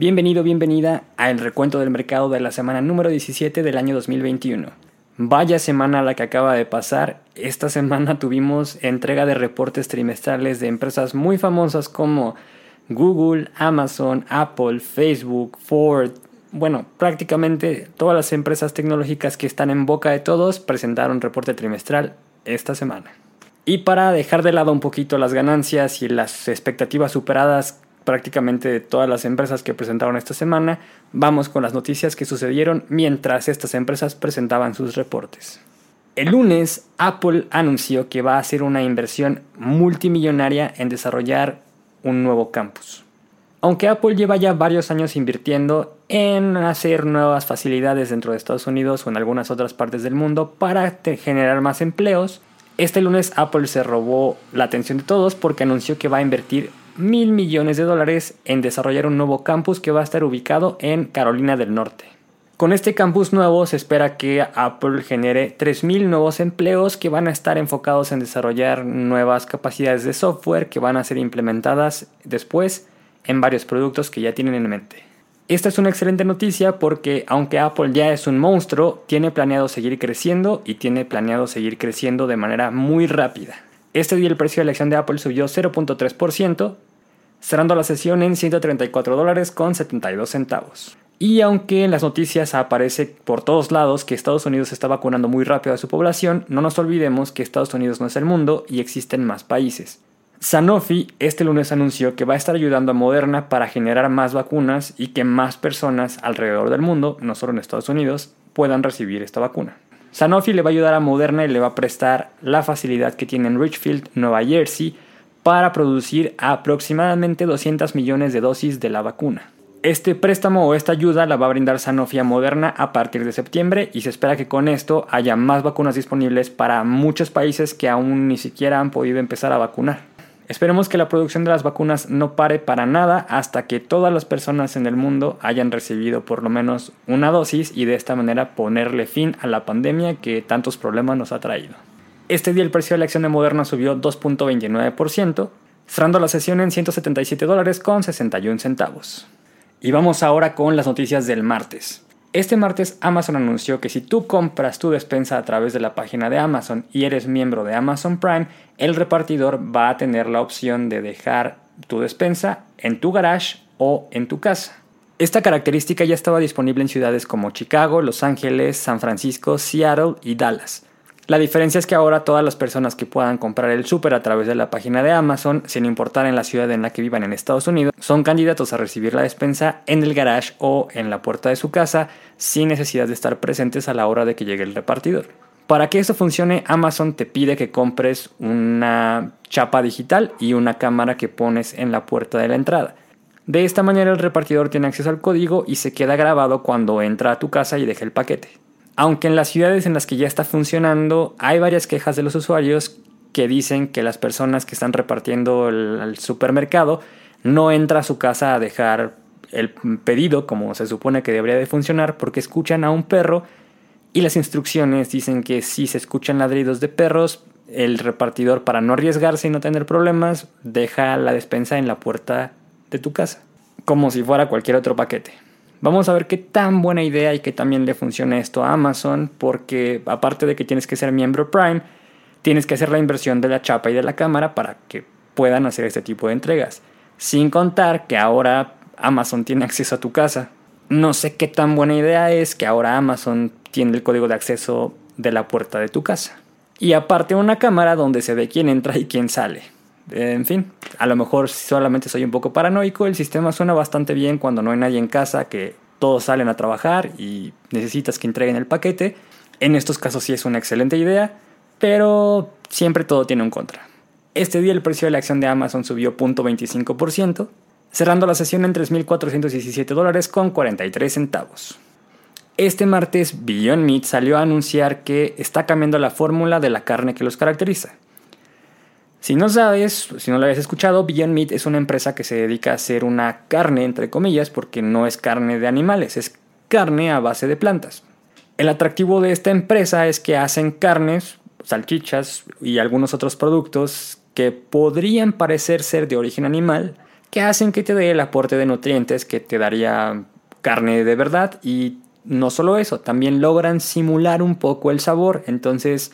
Bienvenido, bienvenida a el recuento del mercado de la semana número 17 del año 2021. Vaya semana la que acaba de pasar. Esta semana tuvimos entrega de reportes trimestrales de empresas muy famosas como Google, Amazon, Apple, Facebook, Ford. Bueno, prácticamente todas las empresas tecnológicas que están en boca de todos presentaron reporte trimestral esta semana. Y para dejar de lado un poquito las ganancias y las expectativas superadas prácticamente todas las empresas que presentaron esta semana, vamos con las noticias que sucedieron mientras estas empresas presentaban sus reportes. El lunes, Apple anunció que va a hacer una inversión multimillonaria en desarrollar un nuevo campus. Aunque Apple lleva ya varios años invirtiendo en hacer nuevas facilidades dentro de Estados Unidos o en algunas otras partes del mundo para generar más empleos, este lunes Apple se robó la atención de todos porque anunció que va a invertir mil millones de dólares en desarrollar un nuevo campus que va a estar ubicado en Carolina del Norte. Con este campus nuevo se espera que Apple genere 3.000 nuevos empleos que van a estar enfocados en desarrollar nuevas capacidades de software que van a ser implementadas después en varios productos que ya tienen en mente. Esta es una excelente noticia porque aunque Apple ya es un monstruo, tiene planeado seguir creciendo y tiene planeado seguir creciendo de manera muy rápida. Este día el precio de la acción de Apple subió 0.3%, cerrando la sesión en 134 dólares con 72 centavos. Y aunque en las noticias aparece por todos lados que Estados Unidos está vacunando muy rápido a su población, no nos olvidemos que Estados Unidos no es el mundo y existen más países. Sanofi este lunes anunció que va a estar ayudando a Moderna para generar más vacunas y que más personas alrededor del mundo, no solo en Estados Unidos, puedan recibir esta vacuna. Sanofi le va a ayudar a Moderna y le va a prestar la facilidad que tiene en Richfield, Nueva Jersey, para producir aproximadamente 200 millones de dosis de la vacuna. Este préstamo o esta ayuda la va a brindar Sanofi a Moderna a partir de septiembre y se espera que con esto haya más vacunas disponibles para muchos países que aún ni siquiera han podido empezar a vacunar. Esperemos que la producción de las vacunas no pare para nada hasta que todas las personas en el mundo hayan recibido por lo menos una dosis y de esta manera ponerle fin a la pandemia que tantos problemas nos ha traído. Este día el precio de la acción de Moderna subió 2.29%, cerrando la sesión en 177 dólares con 61 centavos. Y vamos ahora con las noticias del martes. Este martes Amazon anunció que si tú compras tu despensa a través de la página de Amazon y eres miembro de Amazon Prime, el repartidor va a tener la opción de dejar tu despensa en tu garage o en tu casa. Esta característica ya estaba disponible en ciudades como Chicago, Los Ángeles, San Francisco, Seattle y Dallas. La diferencia es que ahora todas las personas que puedan comprar el súper a través de la página de Amazon, sin importar en la ciudad en la que vivan en Estados Unidos, son candidatos a recibir la despensa en el garage o en la puerta de su casa sin necesidad de estar presentes a la hora de que llegue el repartidor. Para que eso funcione, Amazon te pide que compres una chapa digital y una cámara que pones en la puerta de la entrada. De esta manera el repartidor tiene acceso al código y se queda grabado cuando entra a tu casa y deja el paquete. Aunque en las ciudades en las que ya está funcionando hay varias quejas de los usuarios que dicen que las personas que están repartiendo el, supermercado no entra a su casa a dejar el pedido como se supone que debería de funcionar porque escuchan a un perro y las instrucciones dicen que si se escuchan ladridos de perros, el repartidor para no arriesgarse y no tener problemas deja la despensa en la puerta de tu casa, como si fuera cualquier otro paquete. Vamos a ver qué tan buena idea y que también le funciona esto a Amazon, porque aparte de que tienes que ser miembro Prime, tienes que hacer la inversión de la chapa y de la cámara para que puedan hacer este tipo de entregas. Sin contar que ahora Amazon tiene acceso a tu casa. No sé qué tan buena idea es que ahora Amazon tiene el código de acceso de la puerta de tu casa. Y aparte una cámara donde se ve quién entra y quién sale. En fin, a lo mejor solamente soy un poco paranoico, el sistema suena bastante bien cuando no hay nadie en casa, que todos salen a trabajar y necesitas que entreguen el paquete. En estos casos sí es una excelente idea, pero siempre todo tiene un contra. Este día el precio de la acción de Amazon subió 0.25%, cerrando la sesión en 3.417 dólares con 43 centavos. Este martes Beyond Meat salió a anunciar que está cambiando la fórmula de la carne que los caracteriza. Si no sabes, si no lo habías escuchado, Beyond Meat es una empresa que se dedica a hacer una carne, entre comillas, porque no es carne de animales, es carne a base de plantas. El atractivo de esta empresa es que hacen carnes, salchichas y algunos otros productos que podrían parecer ser de origen animal, que hacen que te dé el aporte de nutrientes que te daría carne de verdad y no solo eso, también logran simular un poco el sabor, entonces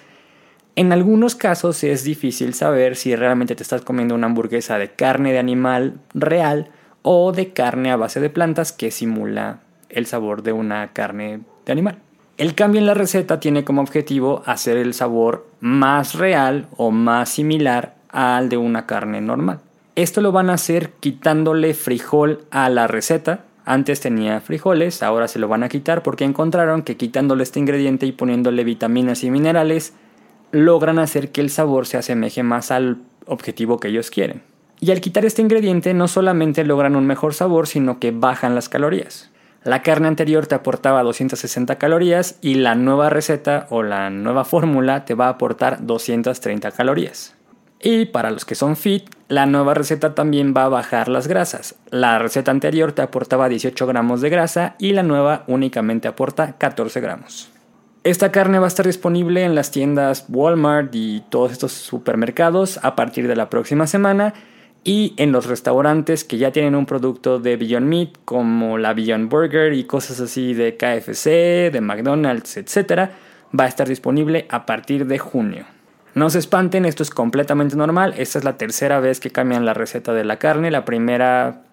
en algunos casos es difícil saber si realmente te estás comiendo una hamburguesa de carne de animal real o de carne a base de plantas que simula el sabor de una carne de animal. El cambio en la receta tiene como objetivo hacer el sabor más real o más similar al de una carne normal. Esto lo van a hacer quitándole frijol a la receta. Antes tenía frijoles, ahora se lo van a quitar porque encontraron que quitándole este ingrediente y poniéndole vitaminas y minerales, logran hacer que el sabor se asemeje más al objetivo que ellos quieren. Y al quitar este ingrediente no solamente logran un mejor sabor, sino que bajan las calorías. La carne anterior te aportaba 260 calorías y la nueva receta o la nueva fórmula te va a aportar 230 calorías. Y para los que son fit, la nueva receta también va a bajar las grasas. La receta anterior te aportaba 18 gramos de grasa y la nueva únicamente aporta 14 gramos. Esta carne va a estar disponible en las tiendas Walmart y todos estos supermercados a partir de la próxima semana y en los restaurantes que ya tienen un producto de Beyond Meat como la Beyond Burger y cosas así de KFC, de McDonald's, etc., va a estar disponible a partir de junio. No se espanten, esto es completamente normal. Esta es la tercera vez que cambian la receta de la carne. La primera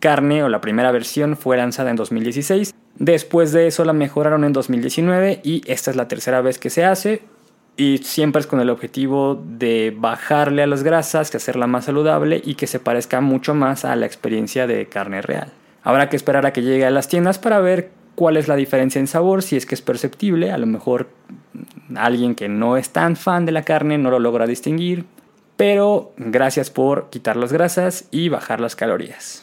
carne o la primera versión fue lanzada en 2016. Después de eso la mejoraron en 2019 y esta es la tercera vez que se hace y siempre es con el objetivo de bajarle a las grasas, que hacerla más saludable y que se parezca mucho más a la experiencia de carne real. Habrá que esperar a que llegue a las tiendas para ver cuál es la diferencia en sabor, si es que es perceptible, a lo mejor alguien que no es tan fan de la carne no lo logra distinguir, pero gracias por quitar las grasas y bajar las calorías.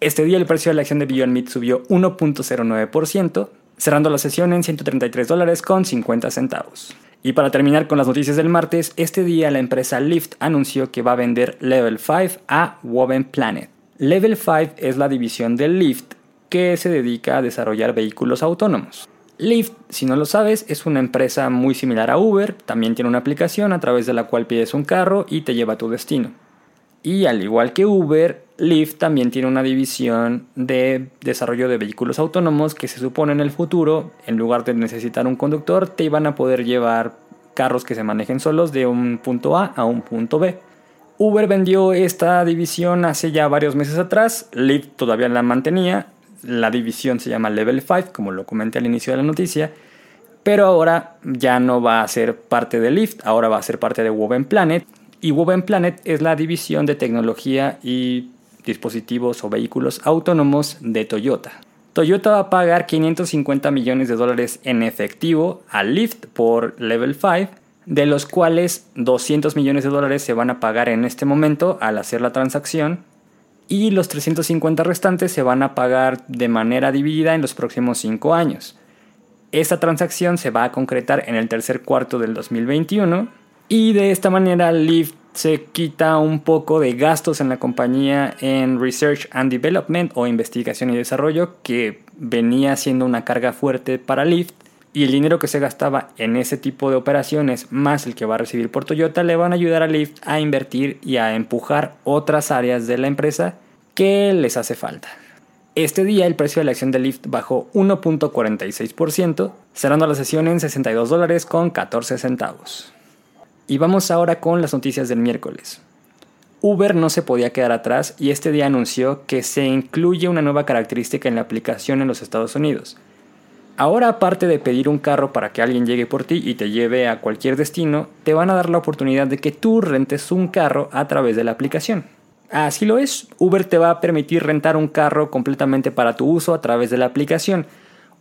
Este día el precio de la acción de Beyond Meat subió 1.09%, cerrando la sesión en 133 dólares con 50 centavos. Y para terminar con las noticias del martes, este día la empresa Lyft anunció que va a vender Level 5 a Woven Planet. Level 5 es la división de Lyft que se dedica a desarrollar vehículos autónomos. Lyft, si no lo sabes, es una empresa muy similar a Uber, también tiene una aplicación a través de la cual pides un carro y te lleva a tu destino. Y al igual que Uber, Lyft también tiene una división de desarrollo de vehículos autónomos que se supone en el futuro, en lugar de necesitar un conductor, te iban a poder llevar carros que se manejen solos de un punto A a un punto B. Uber vendió esta división hace ya varios meses atrás, Lyft todavía la mantenía, la división se llama Level 5, como lo comenté al inicio de la noticia, pero ahora ya no va a ser parte de Lyft, ahora va a ser parte de Woven Planet, y Woven Planet es la división de tecnología y dispositivos o vehículos autónomos de Toyota. Toyota va a pagar 550 millones de dólares en efectivo a Lyft por Level 5, de los cuales 200 millones de dólares se van a pagar en este momento al hacer la transacción y los 350 restantes se van a pagar de manera dividida en los próximos 5 años. Esta transacción se va a concretar en el tercer cuarto del 2021 y de esta manera Lyft se quita un poco de gastos en la compañía en Research and Development o investigación y desarrollo que venía siendo una carga fuerte para Lyft y el dinero que se gastaba en ese tipo de operaciones más el que va a recibir por Toyota le van a ayudar a Lyft a invertir y a empujar otras áreas de la empresa que les hace falta. Este día el precio de la acción de Lyft bajó 1.46%, cerrando la sesión en 62 dólares con 14 centavos. Y vamos ahora con las noticias del miércoles. Uber no se podía quedar atrás y este día anunció que se incluye una nueva característica en la aplicación en los Estados Unidos. Ahora aparte de pedir un carro para que alguien llegue por ti y te lleve a cualquier destino, te van a dar la oportunidad de que tú rentes un carro a través de la aplicación. Así lo es, Uber te va a permitir rentar un carro completamente para tu uso a través de la aplicación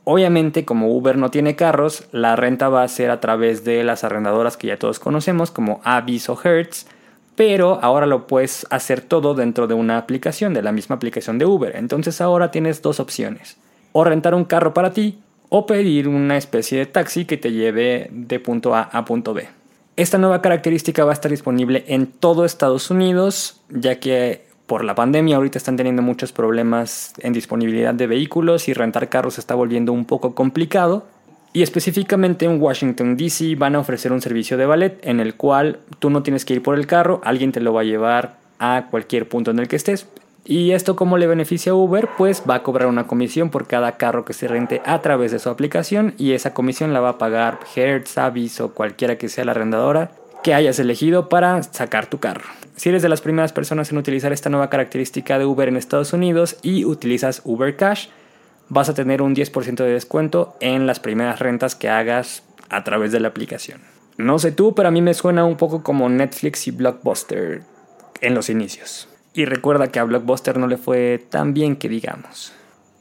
Obviamente, como Uber no tiene carros, la renta va a ser a través de las arrendadoras que ya todos conocemos, como Avis o Hertz, pero ahora lo puedes hacer todo dentro de una aplicación, de la misma aplicación de Uber. Entonces ahora tienes dos opciones, o rentar un carro para ti, o pedir una especie de taxi que te lleve de punto A a punto B. Esta nueva característica va a estar disponible en todo Estados Unidos, ya que por la pandemia ahorita están teniendo muchos problemas en disponibilidad de vehículos y rentar carros está volviendo un poco complicado. Y específicamente en Washington, D.C. van a ofrecer un servicio de ballet en el cual tú no tienes que ir por el carro, alguien te lo va a llevar a cualquier punto en el que estés. ¿Y esto cómo le beneficia a Uber? Pues va a cobrar una comisión por cada carro que se rente a través de su aplicación y esa comisión la va a pagar Hertz, Avis o cualquiera que sea la arrendadora que hayas elegido para sacar tu carro. Si eres de las primeras personas en utilizar esta nueva característica de Uber en Estados Unidos y utilizas Uber Cash, vas a tener un 10% de descuento en las primeras rentas que hagas a través de la aplicación. No sé tú, pero a mí me suena un poco como Netflix y Blockbuster en los inicios. Y recuerda que a Blockbuster no le fue tan bien que digamos.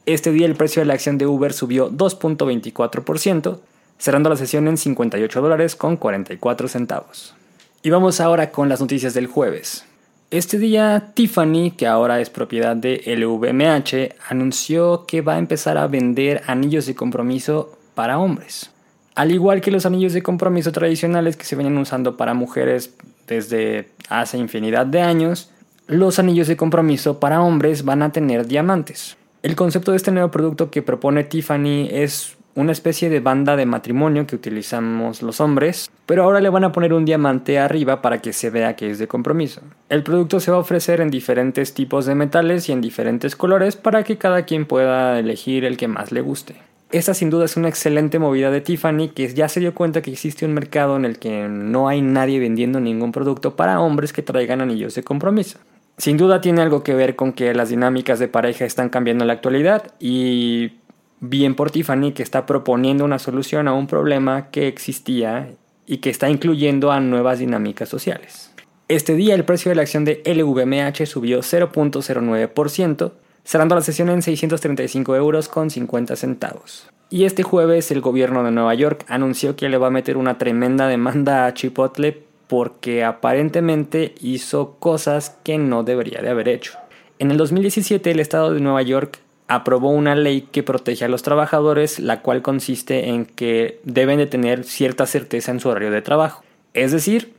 Este día el precio de la acción de Uber subió 2.24%, cerrando la sesión en 58 dólares con 44 centavos. Y vamos ahora con las noticias del jueves. Este día Tiffany, que ahora es propiedad de LVMH, anunció que va a empezar a vender anillos de compromiso para hombres. Al igual que los anillos de compromiso tradicionales que se venían usando para mujeres desde hace infinidad de años, los anillos de compromiso para hombres van a tener diamantes. El concepto de este nuevo producto que propone Tiffany es una especie de banda de matrimonio que utilizamos los hombres, pero ahora le van a poner un diamante arriba para que se vea que es de compromiso. El producto se va a ofrecer en diferentes tipos de metales y en diferentes colores para que cada quien pueda elegir el que más le guste. Esta sin duda es una excelente movida de Tiffany que ya se dio cuenta que existe un mercado en el que no hay nadie vendiendo ningún producto para hombres que traigan anillos de compromiso. Sin duda tiene algo que ver con que las dinámicas de pareja están cambiando en la actualidad y bien por Tiffany que está proponiendo una solución a un problema que existía y que está incluyendo a nuevas dinámicas sociales. Este día el precio de la acción de LVMH subió 0.09%, cerrando la sesión en 635 euros con 50 centavos. Y este jueves el gobierno de Nueva York anunció que le va a meter una tremenda demanda a Chipotle porque aparentemente hizo cosas que no debería de haber hecho. En el 2017 el estado de Nueva York aprobó una ley que protege a los trabajadores, la cual consiste en que deben de tener cierta certeza en su horario de trabajo. Es decir,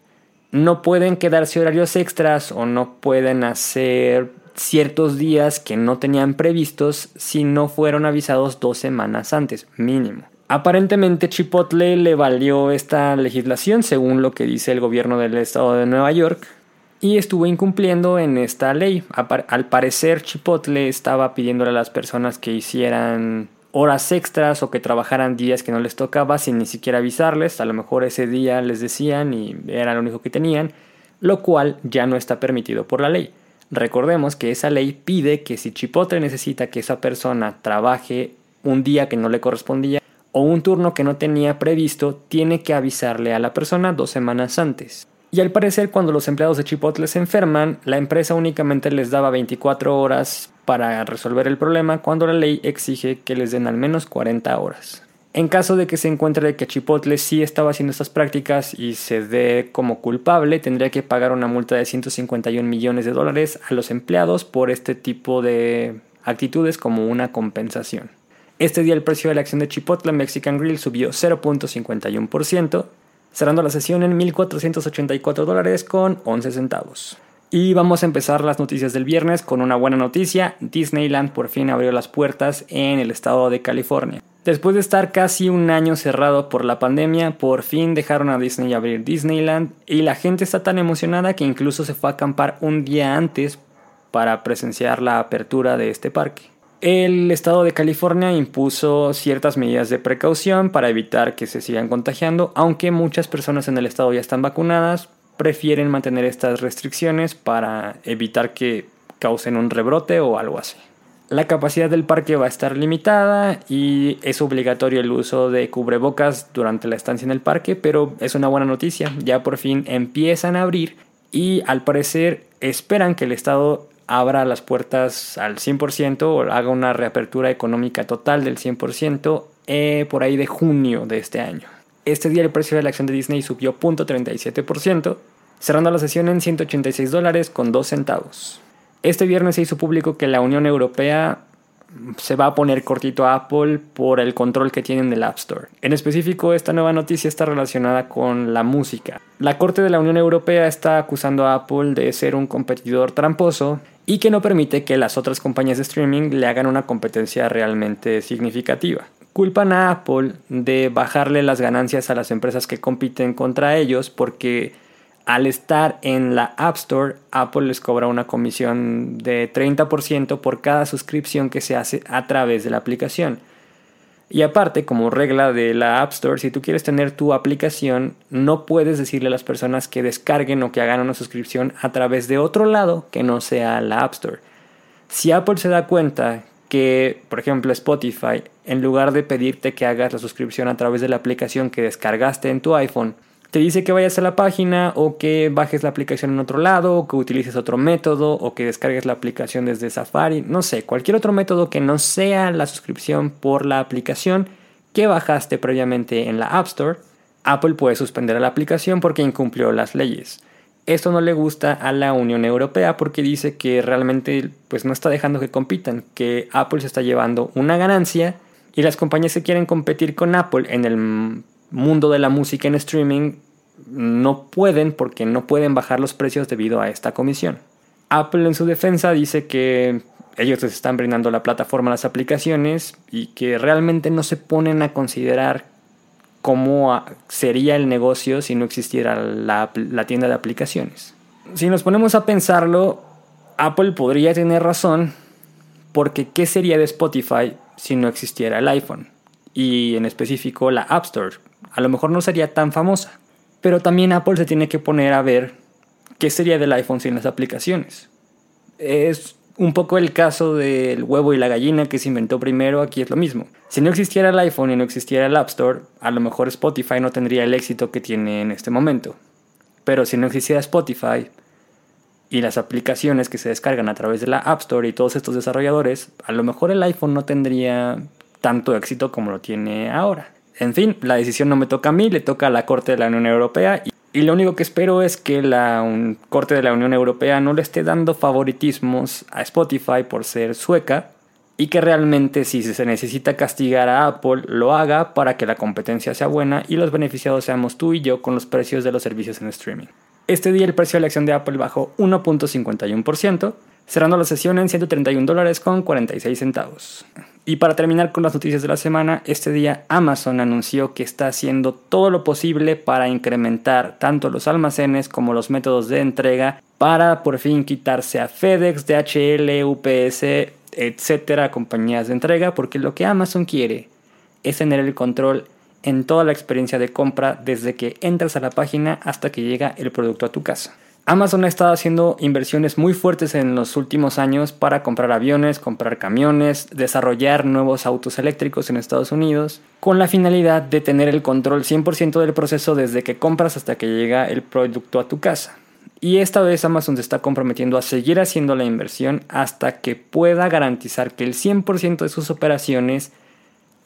no pueden quedarse horarios extras o no pueden hacer ciertos días que no tenían previstos si no fueron avisados dos semanas antes, mínimo. Aparentemente Chipotle le valió esta legislación según lo que dice el gobierno del estado de Nueva York, y estuvo incumpliendo en esta ley. Al parecer Chipotle estaba pidiéndole a las personas que hicieran horas extras o que trabajaran días que no les tocaba sin ni siquiera avisarles. A lo mejor ese día les decían y era lo único que tenían, lo cual ya no está permitido por la ley. Recordemos que esa ley pide que si Chipotle necesita que esa persona trabaje un día que no le correspondía o un turno que no tenía previsto, tiene que avisarle a la persona dos semanas antes. Y al parecer cuando los empleados de Chipotle se enferman, la empresa únicamente les daba 24 horas para resolver el problema cuando la ley exige que les den al menos 40 horas. En caso de que se encuentre que Chipotle sí estaba haciendo estas prácticas y se dé como culpable, tendría que pagar una multa de 151 millones de dólares a los empleados por este tipo de actitudes como una compensación. Este día el precio de la acción de Chipotle Mexican Grill subió 0.51%, cerrando la sesión en 1.484 dólares con 11 centavos. Y vamos a empezar las noticias del viernes con una buena noticia. Disneyland por fin abrió las puertas en el estado de California. Después de estar casi un año cerrado por la pandemia, por fin dejaron a Disney abrir Disneyland y la gente está tan emocionada que incluso se fue a acampar un día antes para presenciar la apertura de este parque. El estado de California impuso ciertas medidas de precaución para evitar que se sigan contagiando, aunque muchas personas en el estado ya están vacunadas, prefieren mantener estas restricciones para evitar que causen un rebrote o algo así. La capacidad del parque va a estar limitada y es obligatorio el uso de cubrebocas durante la estancia en el parque, pero es una buena noticia, ya por fin empiezan a abrir y al parecer esperan que el estado abra las puertas al 100% o haga una reapertura económica total del 100% eh, por ahí de junio de este año. Este día el precio de la acción de Disney subió 0.37%, cerrando la sesión en 186 dólares con 2 centavos. Este viernes se hizo público que la Unión Europea se va a poner cortito a Apple por el control que tienen del App Store. En específico, esta nueva noticia está relacionada con la música. La Corte de la Unión Europea está acusando a Apple de ser un competidor tramposo y que no permite que las otras compañías de streaming le hagan una competencia realmente significativa. Culpan a Apple de bajarle las ganancias a las empresas que compiten contra ellos porque al estar en la App Store, Apple les cobra una comisión de 30% por cada suscripción que se hace a través de la aplicación. Y aparte, como regla de la App Store, si tú quieres tener tu aplicación, no puedes decirle a las personas que descarguen o que hagan una suscripción a través de otro lado que no sea la App Store. Si Apple se da cuenta que, por ejemplo, Spotify, en lugar de pedirte que hagas la suscripción a través de la aplicación que descargaste en tu iPhone, te dice que vayas a la página o que bajes la aplicación en otro lado o que utilices otro método o que descargues la aplicación desde Safari, no sé, cualquier otro método que no sea la suscripción por la aplicación que bajaste previamente en la App Store, Apple puede suspender la aplicación porque incumplió las leyes. Esto no le gusta a la Unión Europea porque dice que realmente pues no está dejando que compitan, que Apple se está llevando una ganancia y las compañías que quieren competir con Apple en el mundo de la música en streaming no pueden porque no pueden bajar los precios debido a esta comisión. Apple en su defensa dice que ellos les están brindando la plataforma a las aplicaciones y que realmente no se ponen a considerar cómo sería el negocio si no existiera la, la tienda de aplicaciones. Si nos ponemos a pensarlo, Apple podría tener razón porque ¿qué sería de Spotify si no existiera el iPhone? Y en específico la App Store, a lo mejor no sería tan famosa. Pero también Apple se tiene que poner a ver qué sería del iPhone sin las aplicaciones. Es un poco el caso del huevo y la gallina que se inventó primero, aquí es lo mismo. Si no existiera el iPhone y no existiera el App Store, a lo mejor Spotify no tendría el éxito que tiene en este momento. Pero si no existiera Spotify y las aplicaciones que se descargan a través de la App Store y todos estos desarrolladores, a lo mejor el iPhone no tendría tanto éxito como lo tiene ahora. En fin, la decisión no me toca a mí, le toca a la Corte de la Unión Europea y, lo único que espero es que la Corte de la Unión Europea no le esté dando favoritismos a Spotify por ser sueca y que realmente si se necesita castigar a Apple lo haga para que la competencia sea buena y los beneficiados seamos tú y yo con los precios de los servicios en streaming. Este día el precio de la acción de Apple bajó 1.51%, cerrando la sesión en 131 dólares con 46 centavos. Y para terminar con las noticias de la semana, este día Amazon anunció que está haciendo todo lo posible para incrementar tanto los almacenes como los métodos de entrega para por fin quitarse a FedEx, DHL, UPS, etcétera, compañías de entrega, porque lo que Amazon quiere es tener el control en toda la experiencia de compra desde que entras a la página hasta que llega el producto a tu casa. Amazon ha estado haciendo inversiones muy fuertes en los últimos años para comprar aviones, comprar camiones, desarrollar nuevos autos eléctricos en Estados Unidos, con la finalidad de tener el control 100% del proceso desde que compras hasta que llega el producto a tu casa. Y esta vez Amazon se está comprometiendo a seguir haciendo la inversión hasta que pueda garantizar que el 100% de sus operaciones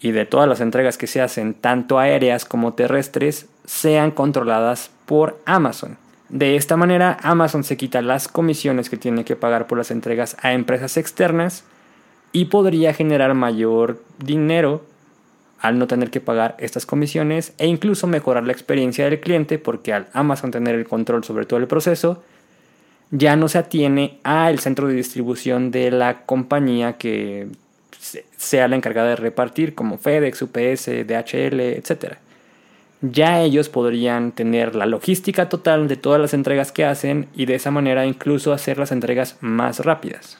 y de todas las entregas que se hacen, tanto aéreas como terrestres, sean controladas por Amazon. De esta manera, Amazon se quita las comisiones que tiene que pagar por las entregas a empresas externas y podría generar mayor dinero al no tener que pagar estas comisiones e incluso mejorar la experiencia del cliente porque al Amazon tener el control sobre todo el proceso, ya no se atiene al centro de distribución de la compañía que sea la encargada de repartir como FedEx, UPS, DHL, etc ya ellos podrían tener la logística total de todas las entregas que hacen y de esa manera incluso hacer las entregas más rápidas.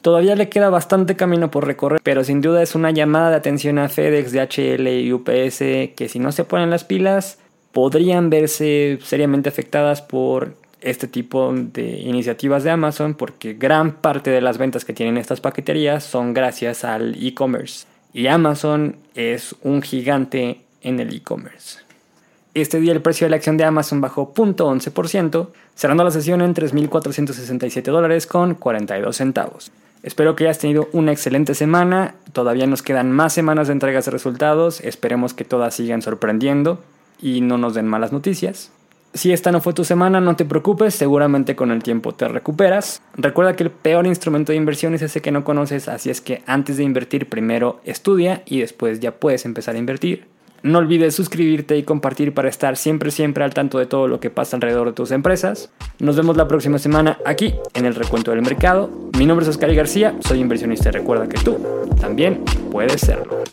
Todavía le queda bastante camino por recorrer, pero sin duda es una llamada de atención a FedEx, DHL y UPS que si no se ponen las pilas podrían verse seriamente afectadas por este tipo de iniciativas de Amazon porque gran parte de las ventas que tienen estas paqueterías son gracias al e-commerce. Y Amazon es un gigante en el e-commerce. Este día el precio de la acción de Amazon bajó 0.11%, cerrando la sesión en 3.467 dólares con 42 centavos. Espero que hayas tenido una excelente semana, todavía nos quedan más semanas de entregas de resultados, esperemos que todas sigan sorprendiendo y no nos den malas noticias. Si esta no fue tu semana, no te preocupes, seguramente con el tiempo te recuperas. Recuerda que el peor instrumento de inversión es ese que no conoces, así es que antes de invertir primero estudia y después ya puedes empezar a invertir. No olvides suscribirte y compartir para estar siempre, siempre al tanto de todo lo que pasa alrededor de tus empresas. Nos vemos la próxima semana aquí en el Recuento del Mercado. Mi nombre es Oscar García, soy inversionista y recuerda que tú también puedes serlo.